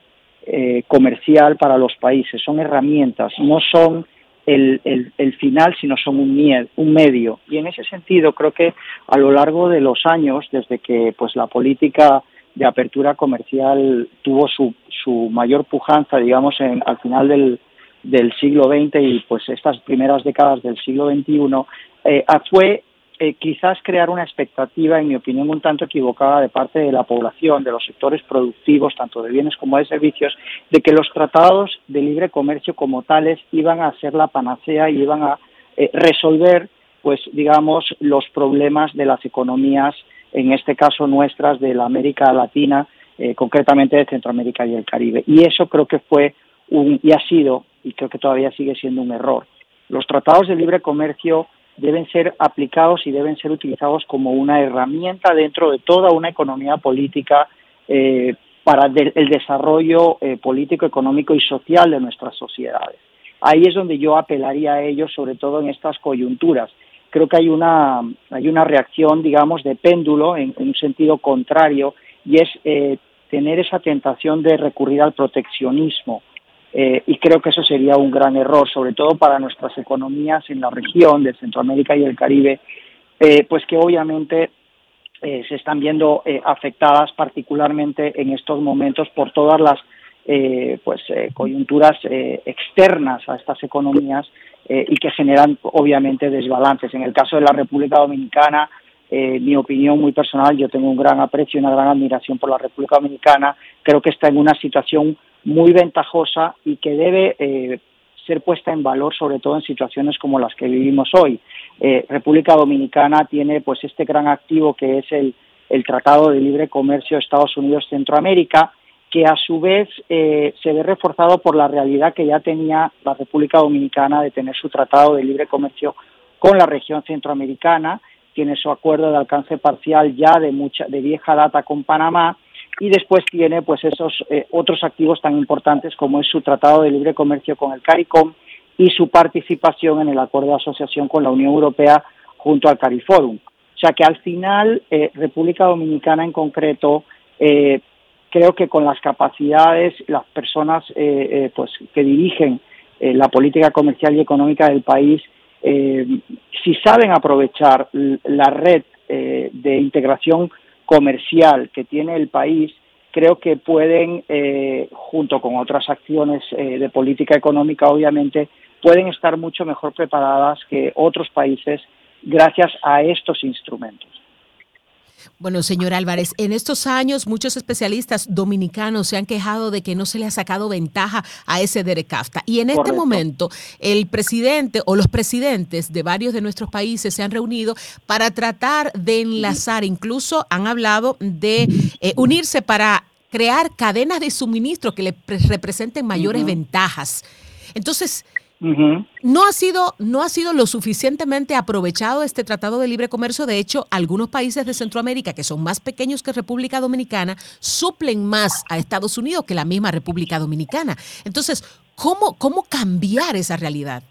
comercial para los países. Son herramientas, no son el, el, final, sino son un, un medio. Y en ese sentido, creo que a lo largo de los años, desde que pues la política de apertura comercial tuvo su, su mayor pujanza, digamos, en, al final del, del siglo XX y pues estas primeras décadas del siglo XXI, eh, fue eh, quizás crear una expectativa, en mi opinión, un tanto equivocada de parte de la población, de los sectores productivos, tanto de bienes como de servicios, de que los tratados de libre comercio como tales iban a ser la panacea y iban a eh, resolver, pues, digamos, los problemas de las economías, en este caso nuestras, de la América Latina, concretamente de Centroamérica y el Caribe. Y eso creo que fue un, y ha sido, y creo que todavía sigue siendo un error. Los tratados de libre comercio deben ser aplicados y deben ser utilizados como una herramienta dentro de toda una economía política eh, para el desarrollo eh, político, económico y social de nuestras sociedades. Ahí es donde yo apelaría a ellos, sobre todo en estas coyunturas. Creo que hay una, hay una reacción, digamos, de péndulo en, un sentido contrario y es eh, tener esa tentación de recurrir al proteccionismo, eh, y creo que eso sería un gran error, sobre todo para nuestras economías en la región de Centroamérica y el Caribe, eh, pues que obviamente eh, se están viendo afectadas particularmente en estos momentos por todas las pues coyunturas externas a estas economías y que generan obviamente desbalances. En el caso de la República Dominicana, mi opinión muy personal, yo tengo un gran aprecio y una gran admiración por la República Dominicana. Creo que está en una situación muy ventajosa y que debe eh, ser puesta en valor sobre todo en situaciones como las que vivimos hoy. Eh, República Dominicana tiene pues este gran activo que es el, el Tratado de Libre Comercio Estados Unidos-Centroamérica, que a su vez eh, se ve reforzado por la realidad que ya tenía la República Dominicana de tener su Tratado de Libre Comercio con la región centroamericana, tiene su acuerdo de alcance parcial ya de mucha de vieja data con Panamá y después tiene pues esos eh, otros activos tan importantes como es su tratado de libre comercio con el CARICOM y su participación en el acuerdo de asociación con la Unión Europea junto al CARIFORUM. O sea que al final eh, República Dominicana en concreto eh, creo que con las capacidades las personas pues que dirigen la política comercial y económica del país si saben aprovechar la red de integración comercial que tiene el país, creo que pueden, eh, junto con otras acciones eh, de política económica, obviamente, pueden estar mucho mejor preparadas que otros países gracias a estos instrumentos. Bueno, señor Álvarez, en estos años muchos especialistas dominicanos se han quejado de que no se le ha sacado ventaja a ese DERECAFTA. Y en este momento el presidente o los presidentes de varios de nuestros países se han reunido para tratar de enlazar, incluso han hablado de eh, unirse para crear cadenas de suministro que le representen mayores ventajas. Entonces, no, ha sido, no ha sido lo suficientemente aprovechado este Tratado de Libre Comercio. De hecho, algunos países de Centroamérica, que son más pequeños que República Dominicana, suplen más a Estados Unidos que la misma República Dominicana. Entonces, ¿cómo, cómo cambiar esa realidad?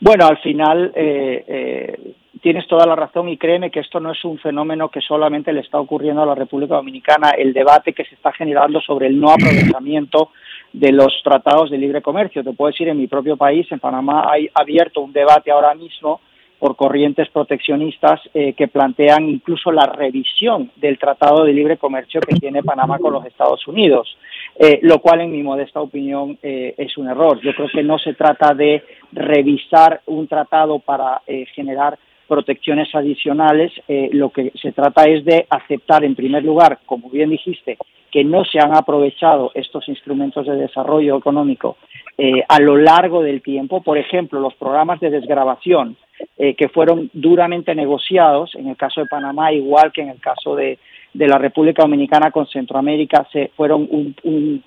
Bueno, al final eh, eh, tienes toda la razón y créeme que esto no es un fenómeno que solamente le está ocurriendo a la República Dominicana. El debate que se está generando sobre el no aprovechamiento de los tratados de libre comercio. Te puedo decir, en mi propio país, en Panamá, hay abierto un debate ahora mismo por corrientes proteccionistas eh, que plantean incluso la revisión del Tratado de Libre Comercio que tiene Panamá con los Estados Unidos, eh, lo cual en mi modesta opinión eh, es un error. Yo creo que no se trata de revisar un tratado para generar protecciones adicionales, lo que se trata es de aceptar en primer lugar, como bien dijiste, que no se han aprovechado estos instrumentos de desarrollo económico eh, a lo largo del tiempo. Por ejemplo, los programas de desgrabación eh, que fueron duramente negociados, en el caso de Panamá, igual que en el caso de, la República Dominicana con Centroamérica, se fueron un,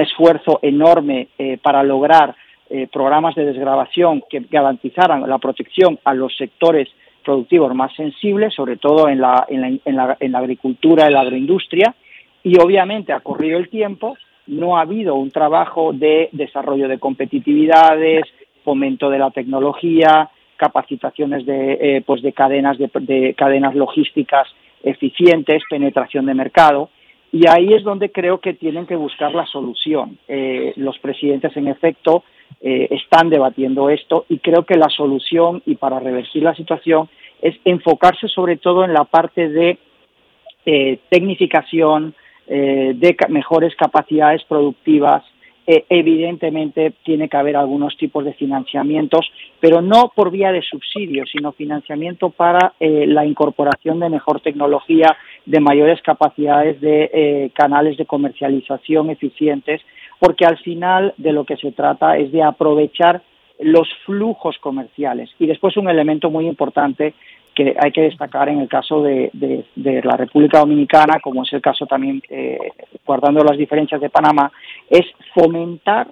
esfuerzo enorme eh, para lograr programas de desgrabación que garantizaran la protección a los sectores productivos más sensibles, sobre todo en la, en la, en la, en la agricultura, en la agroindustria, y obviamente ha corrido el tiempo, no ha habido un trabajo de desarrollo de competitividades, fomento de la tecnología, capacitaciones de, eh, pues de cadenas de, cadenas logísticas eficientes, penetración de mercado. Y ahí es donde creo que tienen que buscar la solución. Eh, los presidentes, en efecto, eh, están debatiendo esto y creo que la solución y para revertir la situación es enfocarse sobre todo en la parte de eh, tecnificación, eh, de mejores capacidades productivas, eh, evidentemente tiene que haber algunos tipos de financiamientos, pero no por vía de subsidios, sino financiamiento para eh, la incorporación de mejor tecnología, de mayores capacidades de eh, canales de comercialización eficientes, porque al final de lo que se trata es de aprovechar los flujos comerciales. Y después un elemento muy importante que hay que destacar en el caso de, la República Dominicana, como es el caso también, eh, guardando las diferencias de Panamá, es fomentar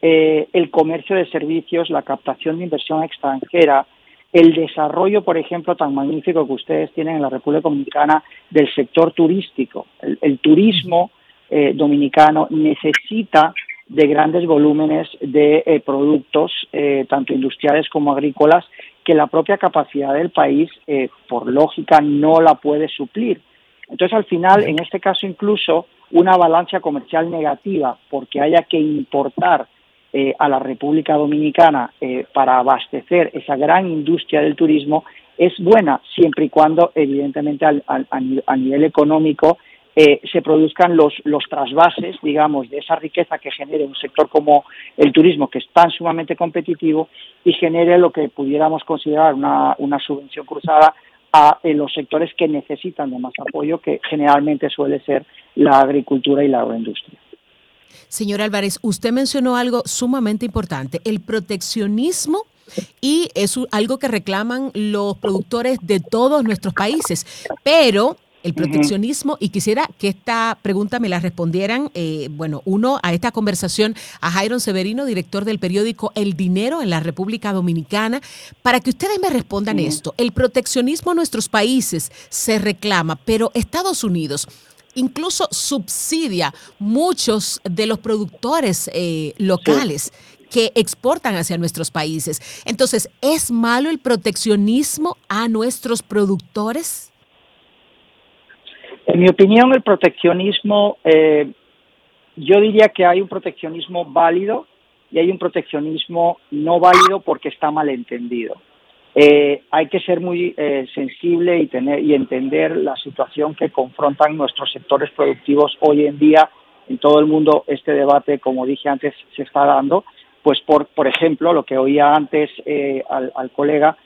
eh, el comercio de servicios, la captación de inversión extranjera, el desarrollo, por ejemplo, tan magnífico que ustedes tienen en la República Dominicana del sector turístico. El, turismo eh, dominicano necesita de grandes volúmenes de productos, tanto industriales como agrícolas, que la propia capacidad del país, eh, por lógica, no la puede suplir. Entonces, al final, en este caso incluso, una balanza comercial negativa, porque haya que importar eh, a la República Dominicana eh, para abastecer esa gran industria del turismo, es buena, siempre y cuando, evidentemente, a nivel económico eh, se produzcan los, los trasvases, digamos, de esa riqueza que genere un sector como el turismo, que es tan sumamente competitivo, y genere lo que pudiéramos considerar una, una subvención cruzada a los sectores que necesitan de más apoyo, que generalmente suele ser la agricultura y la agroindustria. Señor Álvarez, usted mencionó algo sumamente importante, el proteccionismo y es algo que reclaman los productores de todos nuestros países, pero el proteccionismo y quisiera que esta pregunta me la respondieran, eh, bueno, uno a esta conversación a Jairon Severino, director del periódico El Dinero en la República Dominicana, para que ustedes me respondan esto. El proteccionismo en nuestros países se reclama, pero Estados Unidos incluso subsidia muchos de los productores eh, locales. que exportan hacia nuestros países. Entonces, ¿es malo el proteccionismo a nuestros productores? En mi opinión, el proteccionismo, eh, yo diría que hay un proteccionismo válido y hay un proteccionismo no válido porque está mal entendido. Eh, hay que ser muy eh, sensible y, tener, y entender la situación que confrontan nuestros sectores productivos hoy en día en todo el mundo. Este debate, como dije antes, se está dando. Pues, por, por ejemplo, lo que oía antes al, al, colega,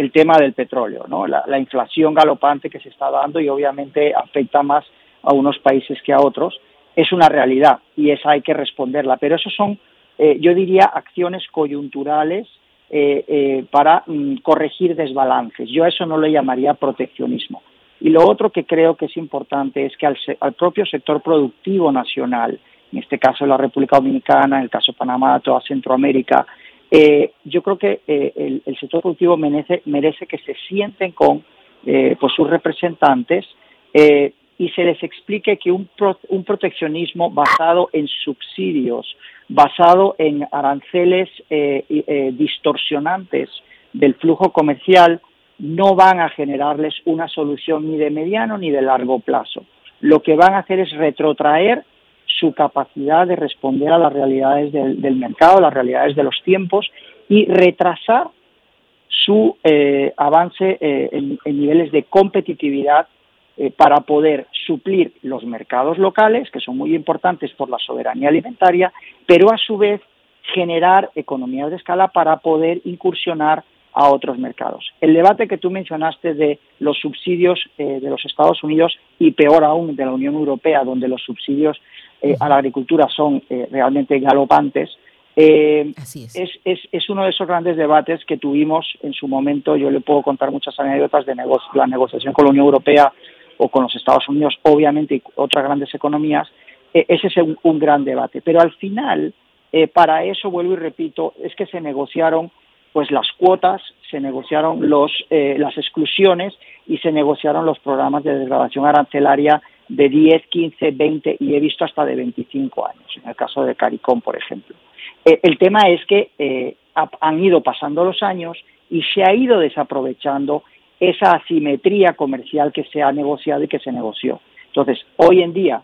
el tema del petróleo, ¿no? La, inflación galopante que se está dando y obviamente afecta más a unos países que a otros, es una realidad y esa hay que responderla. Pero eso son, eh, yo diría, acciones coyunturales eh, eh, para mm, corregir desbalances. Yo a eso no le llamaría proteccionismo. Y lo otro que creo que es importante es que al, al propio sector productivo nacional, en este caso la República Dominicana, en el caso de Panamá, toda Centroamérica, eh, yo creo que eh, el, sector productivo merece, merece que se sienten con eh, pues sus representantes y se les explique que un, un proteccionismo basado en subsidios, basado en aranceles distorsionantes del flujo comercial, no van a generarles una solución ni de mediano ni de largo plazo. Lo que van a hacer es retrotraer su capacidad de responder a las realidades del, mercado, las realidades de los tiempos y retrasar su eh, avance eh, en, niveles de competitividad eh, para poder suplir los mercados locales, que son muy importantes por la soberanía alimentaria, pero a su vez generar economías de escala para poder incursionar a otros mercados. El debate que tú mencionaste de los subsidios de los Estados Unidos y peor aún de la Unión Europea, donde los subsidios eh, a la agricultura son eh, realmente galopantes. Eh, es. Es, uno de esos grandes debates que tuvimos en su momento. Yo le puedo contar muchas anécdotas de la negociación con la Unión Europea o con los Estados Unidos, obviamente, y otras grandes economías. ese es un, gran debate. Pero al final, para eso, vuelvo y repito, es que se negociaron pues las cuotas, se negociaron los, las exclusiones y se negociaron los programas de degradación arancelaria de 10, 15, 20 y he visto hasta de 25 años, en el caso de Caricom, por ejemplo. Eh, el tema es que eh, han ido pasando los años y se ha ido desaprovechando esa asimetría comercial que se ha negociado y que se negoció. Entonces, hoy en día,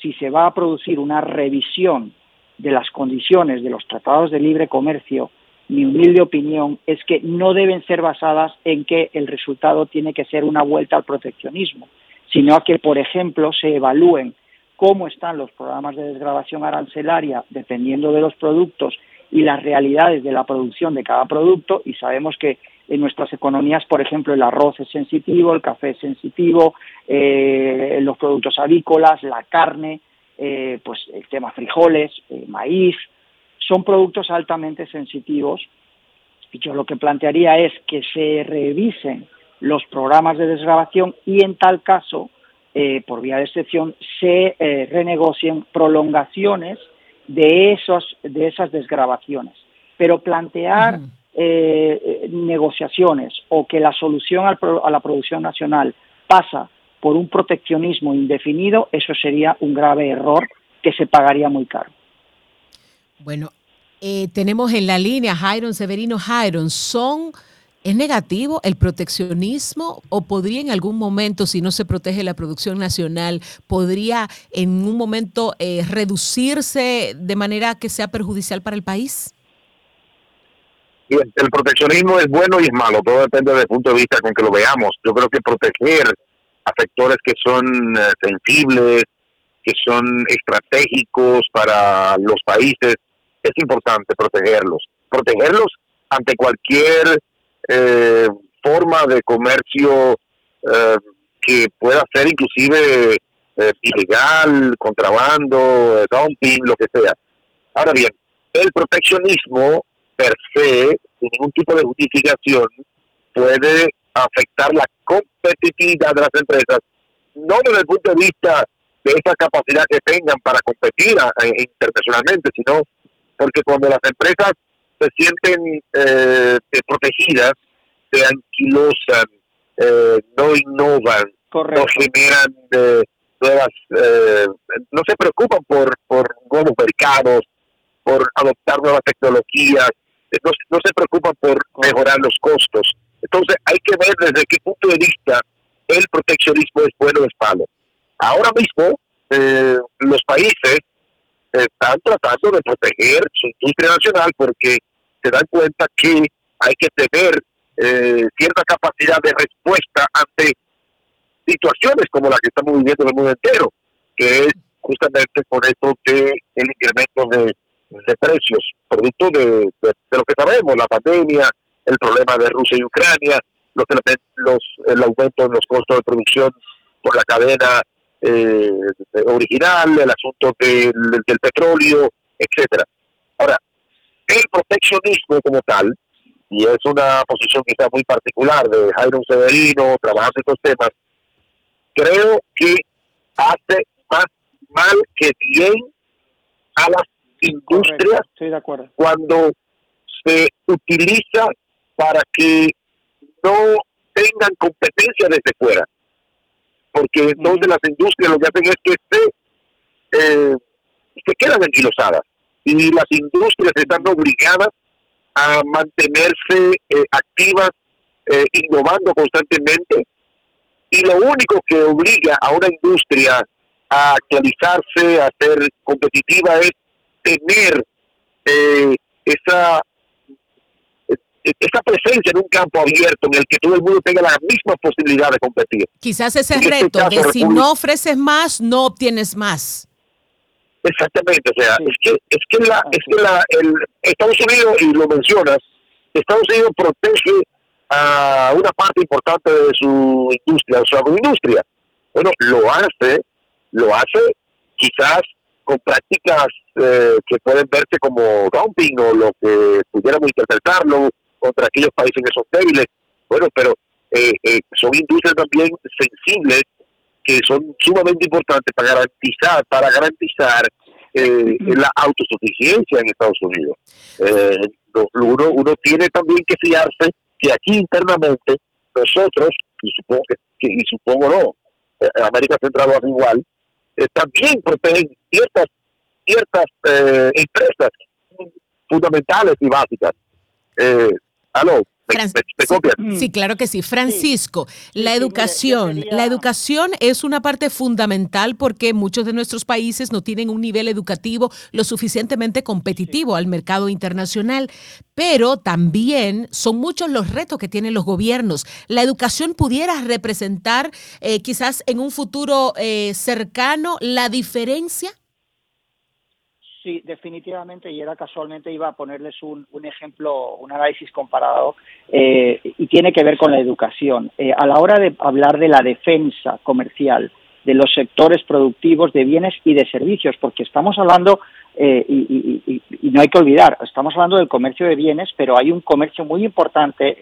si se va a producir una revisión de las condiciones de los tratados de libre comercio, mi humilde opinión es que no deben ser basadas en que el resultado tiene que ser una vuelta al proteccionismo, sino a que, por ejemplo, se evalúen cómo están los programas de desgrabación arancelaria dependiendo de los productos y las realidades de la producción de cada producto. Y sabemos que en nuestras economías, por ejemplo, el arroz es sensitivo, el café es sensitivo, eh, los productos avícolas, la carne, eh, pues el tema frijoles, eh, maíz, son productos altamente sensitivos. Y yo lo que plantearía es que se revisen los programas de desgrabación y en tal caso, por vía de excepción, se renegocien prolongaciones de, esos, de esas desgrabaciones. Pero plantear negociaciones o que la solución a la producción nacional pasa por un proteccionismo indefinido, eso sería un grave error que se pagaría muy caro. Bueno, eh, tenemos en la línea Jairon Severino Jairon. ¿Son, ¿Es negativo el proteccionismo o podría en algún momento, si no se protege la producción nacional, podría en un momento eh, reducirse de manera que sea perjudicial para el país? el proteccionismo es bueno y es malo, todo depende del punto de vista con que lo veamos. Yo creo que proteger a sectores que son eh, sensibles, que son estratégicos para los países, es importante protegerlos. Protegerlos ante cualquier eh, forma de comercio eh, que pueda ser inclusive ilegal, contrabando, dumping, lo que sea. Ahora bien, el proteccionismo per se, sin ningún tipo de justificación, puede afectar la competitividad de las empresas, no desde el punto de vista de esa capacidad que tengan para competir internacionalmente, sino porque cuando las empresas se sienten eh, protegidas, se anquilosan, eh, no innovan, no generan eh, nuevas, no se preocupan por, por nuevos mercados, por adoptar nuevas tecnologías, no, no se preocupan por mejorar los costos. Entonces hay que ver desde qué punto de vista el proteccionismo es bueno o es malo. Ahora mismo eh, los países están tratando de proteger su industria nacional porque se dan cuenta que hay que tener eh, cierta capacidad de respuesta ante situaciones como la que estamos viviendo en el mundo entero, que es justamente por eso que el incremento de, precios, producto de, de, lo que sabemos, la pandemia, el problema de Rusia y Ucrania, los, los el aumento en los costos de producción por la cadena eh, original, el asunto del, del petróleo, etcétera. Ahora, el proteccionismo como tal, y es una posición quizá muy particular de Jairo Severino, trabajando estos temas, creo que hace más mal que bien a las industrias cuando se utiliza para que no tengan competencia desde fuera. Porque entonces las industrias lo que hacen es que se, eh, se quedan anquilosadas y las industrias están obligadas a mantenerse eh, activas, eh, innovando constantemente. Y lo único que obliga a una industria a actualizarse, a ser competitiva, es tener eh, esa esa presencia en un campo abierto en el que todo el mundo tenga la misma posibilidad de competir. Quizás ese este reto de si no ofreces más, no obtienes más. Exactamente, o sea, es que es que la es que la el Estados Unidos y lo mencionas, Estados Unidos protege a una parte importante de su industria, de su agroindustria. Bueno, lo hace, lo hace quizás con prácticas eh, que pueden verse como dumping o lo que pudiéramos interpretarlo contra aquellos países que son débiles. Bueno, pero eh, eh, son industrias también sensibles que son sumamente importantes para garantizar, para garantizar eh, la autosuficiencia en Estados Unidos. uno, uno tiene también que fiarse que aquí internamente nosotros, y supongo que, y supongo no, América Central es igual, también protegen ciertas ciertas empresas fundamentales y básicas. Eh, ¿Aló? Sí, claro que sí. Francisco, la educación, la educación es una parte fundamental porque muchos de nuestros países no tienen un nivel educativo lo suficientemente competitivo al mercado internacional, pero también son muchos los retos que tienen los gobiernos. La educación pudiera representar eh, quizás en un futuro eh, cercano la diferencia Sí, definitivamente, y era casualmente iba a ponerles un, ejemplo, un análisis comparado, eh, y tiene que ver con la educación. Eh, a la hora de hablar de la defensa comercial, de los sectores productivos de bienes y de servicios, porque estamos hablando, eh, y, no hay que olvidar, estamos hablando del comercio de bienes, pero hay un comercio muy importante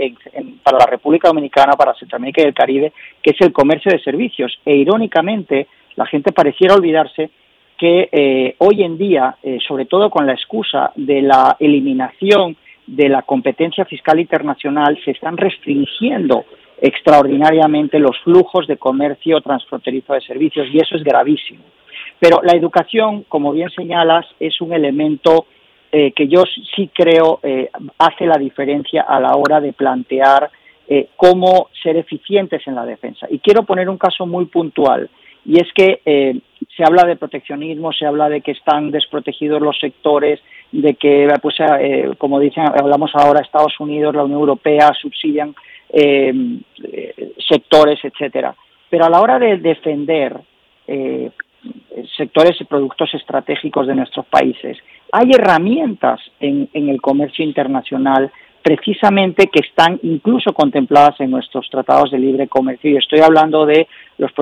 para la República Dominicana, para Centroamérica y el Caribe, que es el comercio de servicios. E irónicamente, la gente pareciera olvidarse que eh, hoy en día, eh, sobre todo con la excusa de la eliminación de la competencia fiscal internacional, se están restringiendo extraordinariamente los flujos de comercio transfronterizo de servicios y eso es gravísimo. Pero la educación, como bien señalas, es un elemento eh, que yo sí creo hace la diferencia a la hora de plantear cómo ser eficientes en la defensa. Y quiero poner un caso muy puntual y es que se habla de proteccionismo, se habla de que están desprotegidos los sectores, de que, pues, eh, como dicen, hablamos ahora, Estados Unidos, la Unión Europea subsidian eh, sectores, etcétera. Pero a la hora de defender sectores y productos estratégicos de nuestros países, hay herramientas en el comercio internacional precisamente que están incluso contempladas en nuestros tratados de libre comercio. Y estoy hablando de los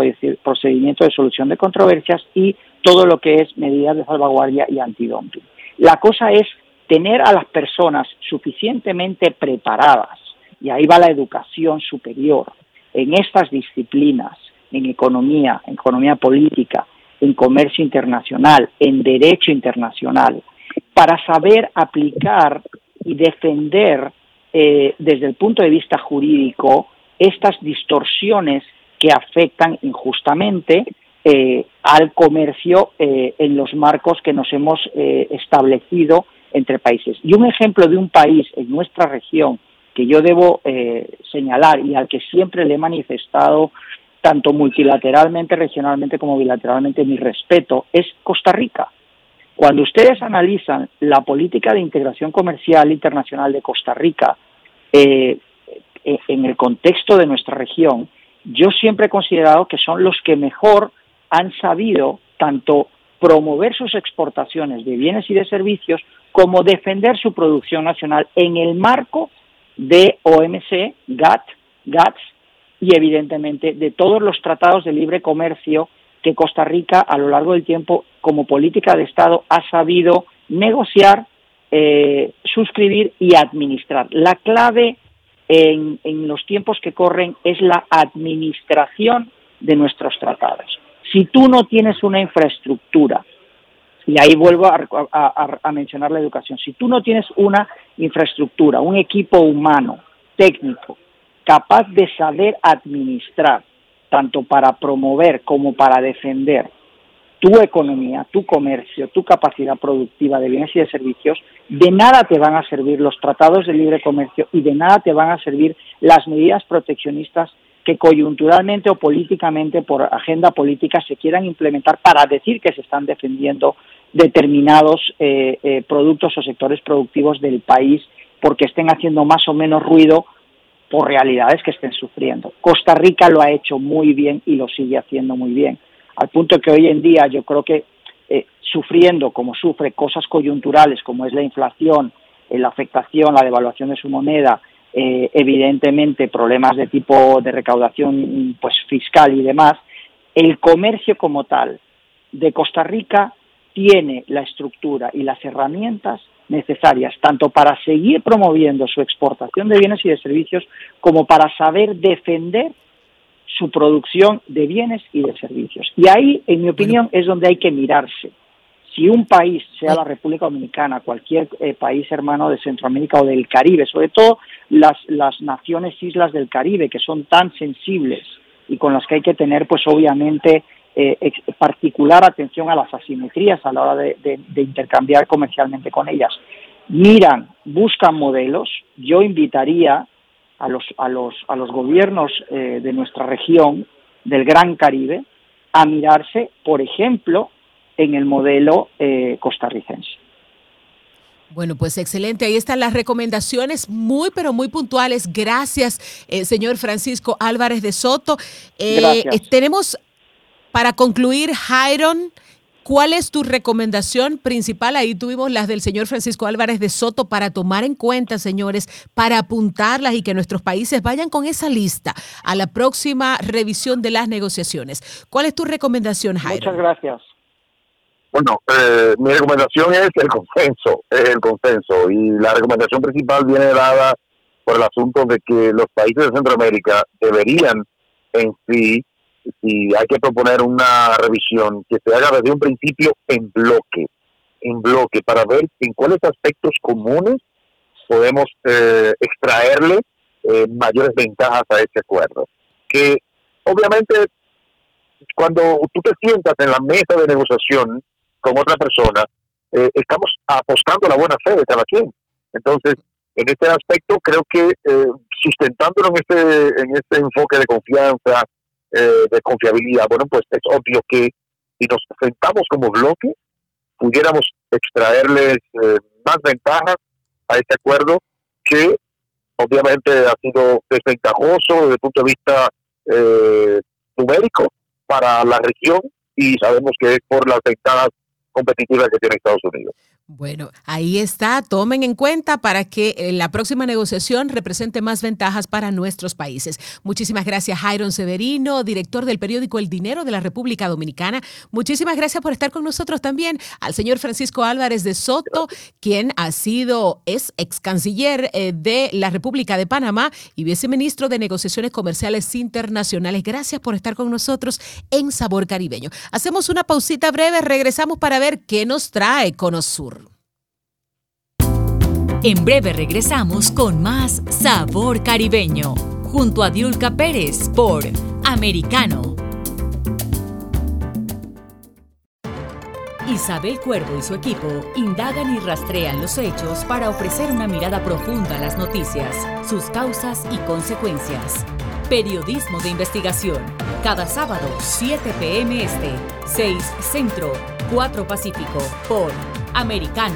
procedimientos de solución de controversias y todo lo que es medidas de salvaguardia y antidumping. La cosa es tener a las personas suficientemente preparadas, y ahí va la educación superior, en estas disciplinas, en economía, en economía política, en comercio internacional, en derecho internacional, para saber aplicar y defender eh, desde el punto de vista jurídico estas distorsiones que afectan injustamente eh, al comercio eh, en los marcos que nos hemos establecido entre países. Y un ejemplo de un país en nuestra región que yo debo señalar y al que siempre le he manifestado tanto multilateralmente, regionalmente como bilateralmente mi respeto, es Costa Rica. Cuando ustedes analizan la política de integración comercial internacional de Costa Rica eh, eh, en el contexto de nuestra región, yo siempre he considerado que son los que mejor han sabido tanto promover sus exportaciones de bienes y de servicios como defender su producción nacional en el marco de OMC, GATT, GATS y evidentemente de todos los tratados de libre comercio que Costa Rica a lo largo del tiempo como política de Estado ha sabido negociar, eh, suscribir y administrar. La clave en, los tiempos que corren es la administración de nuestros tratados. Si tú no tienes una infraestructura, y ahí vuelvo a, mencionar la educación, si tú no tienes una infraestructura, un equipo humano, técnico, capaz de saber administrar tanto para promover como para defender tu economía, tu comercio, tu capacidad productiva de bienes y de servicios, de nada te van a servir los tratados de libre comercio y de nada te van a servir las medidas proteccionistas que coyunturalmente o políticamente, por agenda política, se quieran implementar para decir que se están defendiendo determinados eh, eh, productos o sectores productivos del país porque estén haciendo más o menos ruido realidades que estén sufriendo. Costa Rica lo ha hecho muy bien y lo sigue haciendo muy bien, al punto que hoy en día yo creo que eh, sufriendo como sufre cosas coyunturales como es la inflación, eh, la afectación, la devaluación de su moneda, eh, evidentemente problemas de tipo de recaudación pues fiscal y demás, el comercio como tal de Costa Rica tiene la estructura y las herramientas necesarias, tanto para seguir promoviendo su exportación de bienes y de servicios, como para saber defender su producción de bienes y de servicios. Y ahí, en mi opinión, es donde hay que mirarse. Si un país, sea la República Dominicana, cualquier eh, país hermano de Centroamérica o del Caribe, sobre todo las, las naciones islas del Caribe, que son tan sensibles y con las que hay que tener, pues obviamente, eh, particular atención a las asimetrías a la hora de, intercambiar comercialmente con ellas. Miran, buscan modelos. Yo invitaría a los, a los, a los gobiernos eh, de nuestra región, del Gran Caribe, a mirarse, por ejemplo, en el modelo eh, costarricense. Bueno, pues excelente. Ahí están las recomendaciones muy, pero muy puntuales. Gracias, eh, señor Francisco Álvarez de Soto. Eh, tenemos, para concluir, Jairon, ¿cuál es tu recomendación principal? Ahí tuvimos las del señor Francisco Álvarez de Soto para tomar en cuenta, señores, para apuntarlas y que nuestros países vayan con esa lista a la próxima revisión de las negociaciones. ¿Cuál es tu recomendación, Jairon? Muchas gracias. Bueno, eh, mi recomendación es el consenso, es el consenso. Y la recomendación principal viene dada por el asunto de que los países de Centroamérica deberían en sí, si hay que proponer una revisión, que se haga desde un principio en bloque, en bloque, para ver en cuáles aspectos comunes podemos eh, extraerle eh, mayores ventajas a ese acuerdo. Que obviamente cuando tú te sientas en la mesa de negociación, con otra persona, eh, estamos apostando la buena fe de cada quien. Entonces, en este aspecto, creo que eh, sustentándolo en este, en este enfoque de confianza, eh, de confiabilidad, bueno, pues es obvio que si nos sentamos como bloque, pudiéramos extraerles eh, más ventajas a este acuerdo que obviamente ha sido desventajoso desde el punto de vista numérico para la región y sabemos que es por las ventajas competitiva que tiene Estados Unidos. Bueno, ahí está. Tomen en cuenta para que eh, la próxima negociación represente más ventajas para nuestros países. Muchísimas gracias, Jairon Severino, director del periódico El Dinero de la República Dominicana. Muchísimas gracias por estar con nosotros también al señor Francisco Álvarez de Soto, quien ha sido, es ex canciller eh, de la República de Panamá y viceministro de Negociaciones Comerciales Internacionales. Gracias por estar con nosotros en Sabor Caribeño. Hacemos una pausita breve, regresamos para qué nos trae Conosur. En breve regresamos con más Sabor Caribeño, junto a Diulca Pérez por Americano. Isabel Cuervo y su equipo indagan y rastrean los hechos para ofrecer una mirada profunda a las noticias, sus causas y consecuencias. Periodismo de investigación. Cada sábado, 7 p.m. Este, 6 Centro, 4 Pacífico, por Americano.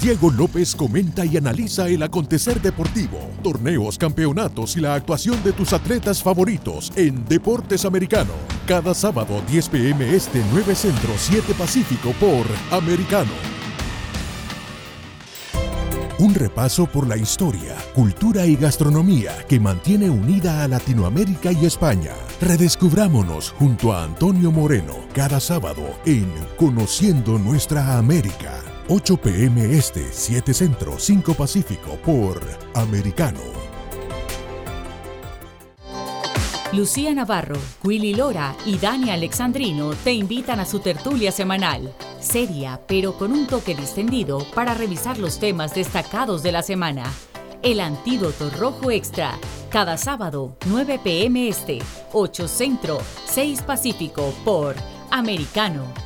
Diego López comenta y analiza el acontecer deportivo, torneos, campeonatos y la actuación de tus atletas favoritos en Deportes Americano. Cada sábado 10 pm este 9 Centro 7 Pacífico por Americano. Un repaso por la historia, cultura y gastronomía que mantiene unida a Latinoamérica y España. Redescubrámonos junto a Antonio Moreno cada sábado en Conociendo Nuestra América. 8 pm Este, 7 Centro, 5 Pacífico por Americano. Lucía Navarro, Willy Lora y Dani Alexandrino te invitan a su tertulia semanal, seria pero con un toque distendido para revisar los temas destacados de la semana. El Antídoto Rojo Extra, cada sábado, 9 pm Este, 8 Centro, 6 Pacífico por Americano.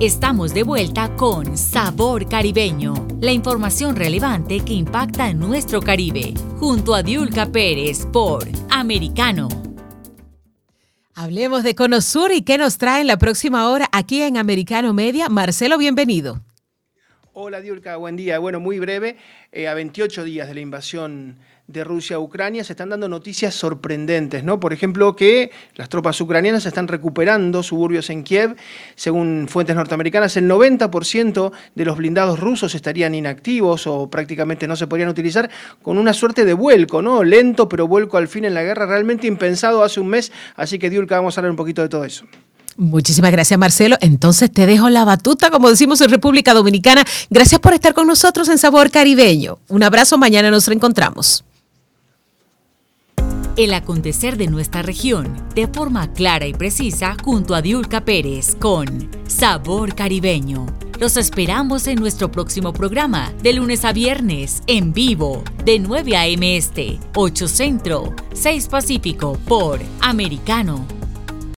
Estamos de vuelta con Sabor Caribeño, la información relevante que impacta en nuestro Caribe, junto a Diulca Pérez por Americano. Hablemos de Conosur y qué nos trae en la próxima hora aquí en Americano Media. Marcelo, bienvenido. Hola Diulca, buen día. Bueno, muy breve, eh, a 28 días de la invasión de Rusia a Ucrania se están dando noticias sorprendentes, ¿no? Por ejemplo, que las tropas ucranianas están recuperando suburbios en Kiev. Según fuentes norteamericanas, el 90% de los blindados rusos estarían inactivos o prácticamente no se podrían utilizar, con una suerte de vuelco, ¿no? Lento, pero vuelco al fin en la guerra, realmente impensado hace un mes. Así que, Diulka, vamos a hablar un poquito de todo eso. Muchísimas gracias, Marcelo. Entonces te dejo la batuta, como decimos en República Dominicana. Gracias por estar con nosotros en Sabor Caribeño. Un abrazo, mañana nos reencontramos. El acontecer de nuestra región de forma clara y precisa junto a Diulca Pérez con Sabor Caribeño. Los esperamos en nuestro próximo programa de lunes a viernes en vivo de 9 a.m. Este, 8 Centro, 6 Pacífico por Americano